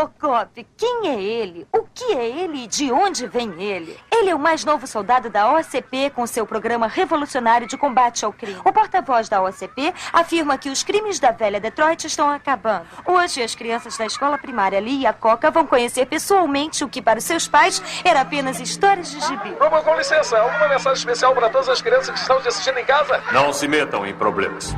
Robocop. Quem é ele? O que é ele e de onde vem ele? Ele é o mais novo soldado da OCP com seu programa revolucionário de combate ao crime. O porta-voz da OCP afirma que os crimes da velha Detroit estão acabando. Hoje, as crianças da escola primária Lee e a Coca vão conhecer pessoalmente o que para os seus pais era apenas histórias de gibi. Vamos, com licença. Alguma mensagem especial para todas as crianças que estão te assistindo em casa? Não se metam em problemas.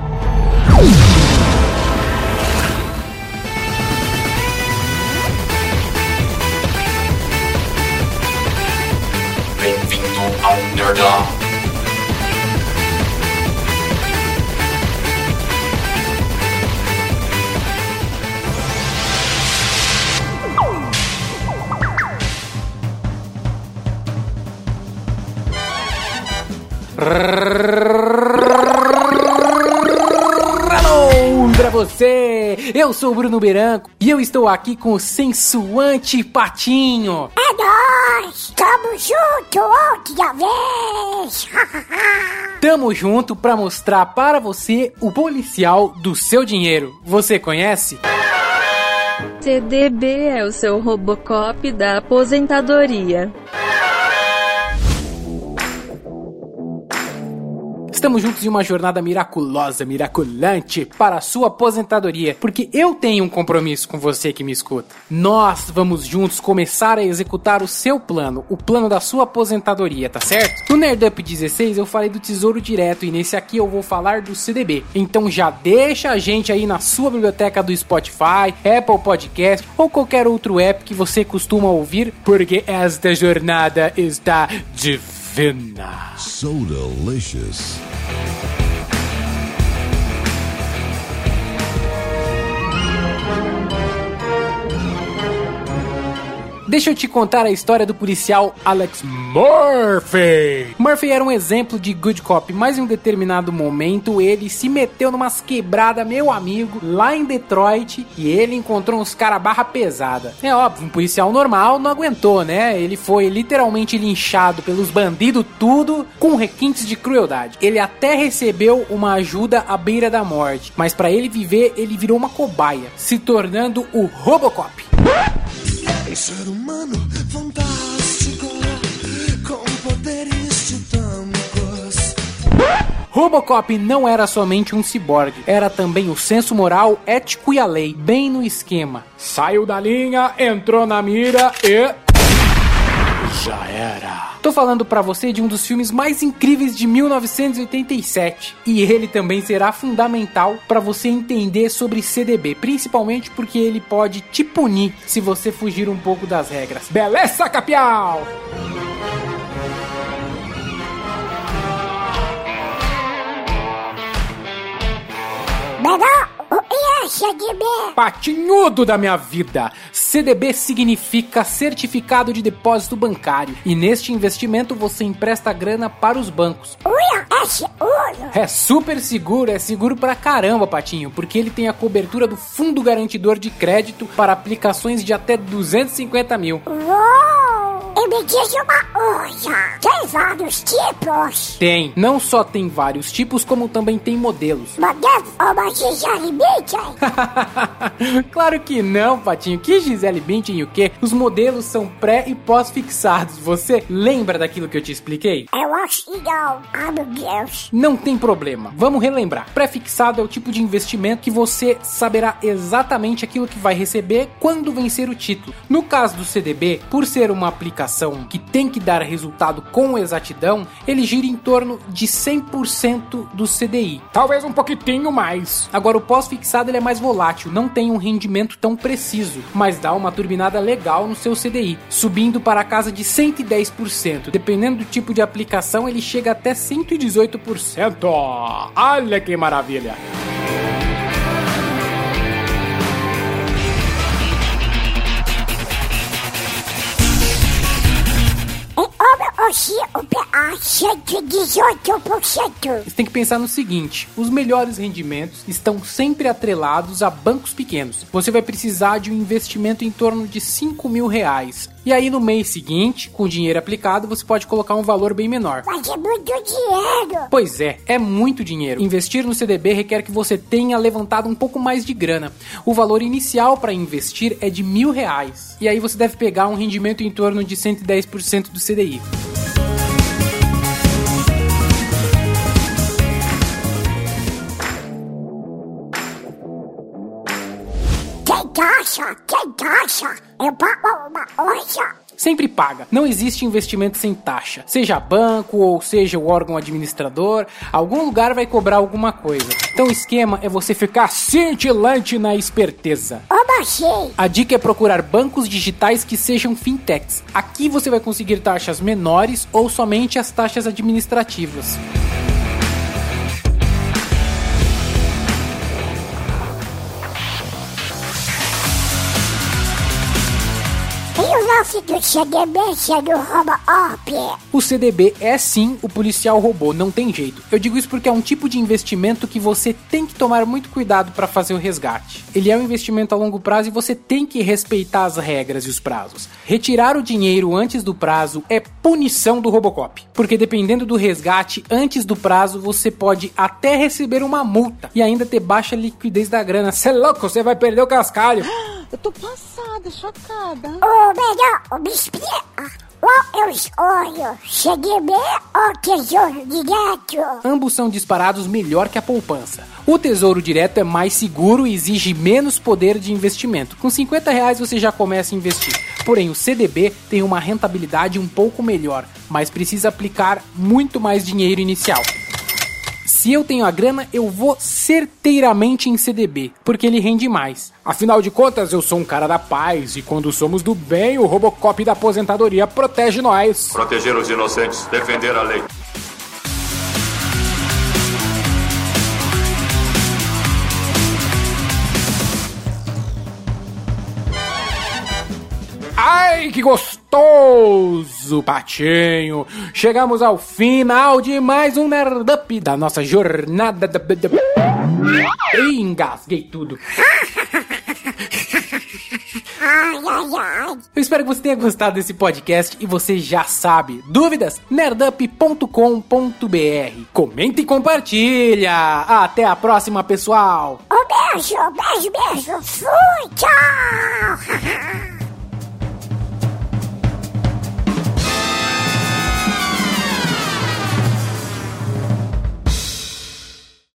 Hello pra você! Eu sou o Bruno Beranco e eu estou aqui com o sensuante Patinho. É nóis! Tamo junto outra vez! Tamo junto pra mostrar para você o policial do seu dinheiro. Você conhece? CDB é o seu Robocop da aposentadoria. Estamos juntos em uma jornada miraculosa, miraculante para a sua aposentadoria, porque eu tenho um compromisso com você que me escuta. Nós vamos juntos começar a executar o seu plano, o plano da sua aposentadoria, tá certo? No Nerdup 16 eu falei do Tesouro Direto e nesse aqui eu vou falar do CDB. Então já deixa a gente aí na sua biblioteca do Spotify, Apple Podcast ou qualquer outro app que você costuma ouvir, porque esta jornada está divina. So delicious. Deixa eu te contar a história do policial Alex Murphy. Murphy era um exemplo de good cop, mas em um determinado momento ele se meteu numas quebradas, meu amigo, lá em Detroit, e ele encontrou uns cara barra pesada. É óbvio, um policial normal não aguentou, né? Ele foi literalmente linchado pelos bandidos tudo com requintes de crueldade. Ele até recebeu uma ajuda à beira da morte, mas para ele viver, ele virou uma cobaia, se tornando o Robocop. Um ser humano fantástico com poderes titânicos. Robocop não era somente um ciborgue, era também o senso moral, ético e a lei, bem no esquema. Saiu da linha, entrou na mira e. Já era. Tô falando pra você de um dos filmes mais incríveis de 1987. E ele também será fundamental pra você entender sobre CDB, principalmente porque ele pode te punir se você fugir um pouco das regras. Beleza, capial? Melhor o que é CDB? Patinhudo da minha vida! CDB significa Certificado de Depósito Bancário. E neste investimento você empresta grana para os bancos. É? É super seguro, é seguro pra caramba, Patinho, porque ele tem a cobertura do Fundo Garantidor de Crédito para aplicações de até 250 mil. Uou! E me diz uma coisa, tem vários tipos? Tem, não só tem vários tipos, como também tem modelos. Modelo ou uma Gisele Bündchen? claro que não, Patinho. Que Gisele Bündchen o quê? Os modelos são pré e pós-fixados. Você lembra daquilo que eu te expliquei? Eu acho que não. Ah, meu Deus. Não tem problema. Vamos relembrar. Pré-fixado é o tipo de investimento que você saberá exatamente aquilo que vai receber quando vencer o título. No caso do CDB, por ser uma aplicação que tem que dar resultado com exatidão, ele gira em torno de 100% do CDI. Talvez um pouquinho mais. Agora o pós-fixado ele é mais volátil, não tem um rendimento tão preciso, mas dá uma turbinada legal no seu CDI, subindo para a casa de 110%. Dependendo do tipo de aplicação, ele chega até 118%. Olha que maravilha! E como o o PH 118%. Você tem que pensar no seguinte: os melhores rendimentos estão sempre atrelados a bancos pequenos. Você vai precisar de um investimento em torno de 5 mil reais. E aí no mês seguinte, com o dinheiro aplicado, você pode colocar um valor bem menor. Mas é muito dinheiro. Pois é, é muito dinheiro. Investir no CDB requer que você tenha levantado um pouco mais de grana. O valor inicial para investir é de mil reais. E aí você deve pegar um rendimento em torno de 110% do CDI. Taxa. Eu pago uma coisa. Sempre paga. Não existe investimento sem taxa. Seja banco ou seja o órgão administrador, algum lugar vai cobrar alguma coisa. Então o esquema é você ficar cintilante na esperteza. A dica é procurar bancos digitais que sejam fintechs. Aqui você vai conseguir taxas menores ou somente as taxas administrativas. O CDB é sim o policial robô, não tem jeito. Eu digo isso porque é um tipo de investimento que você tem que tomar muito cuidado para fazer o resgate. Ele é um investimento a longo prazo e você tem que respeitar as regras e os prazos. Retirar o dinheiro antes do prazo é punição do Robocop, porque dependendo do resgate antes do prazo, você pode até receber uma multa e ainda ter baixa liquidez da grana. Cê é louco, você vai perder o cascalho. Eu tô passada, chocada. Ou melhor, me explica. Qual eu escolho? CDB ou Tesouro Direto? Ambos são disparados melhor que a poupança. O Tesouro Direto é mais seguro e exige menos poder de investimento. Com 50 reais você já começa a investir. Porém, o CDB tem uma rentabilidade um pouco melhor, mas precisa aplicar muito mais dinheiro inicial. Se eu tenho a grana, eu vou certeiramente em CDB, porque ele rende mais. Afinal de contas, eu sou um cara da paz e quando somos do bem, o Robocop da aposentadoria protege nós. Proteger os inocentes, defender a lei. Que gostoso, patinho! Chegamos ao final de mais um Nerdup da nossa jornada. da- Ih, engasguei tudo. Eu espero que você tenha gostado desse podcast e você já sabe. Dúvidas? nerdup.com.br. Comenta e compartilha. Até a próxima, pessoal. Um beijo, beijo, beijo. Fui, tchau.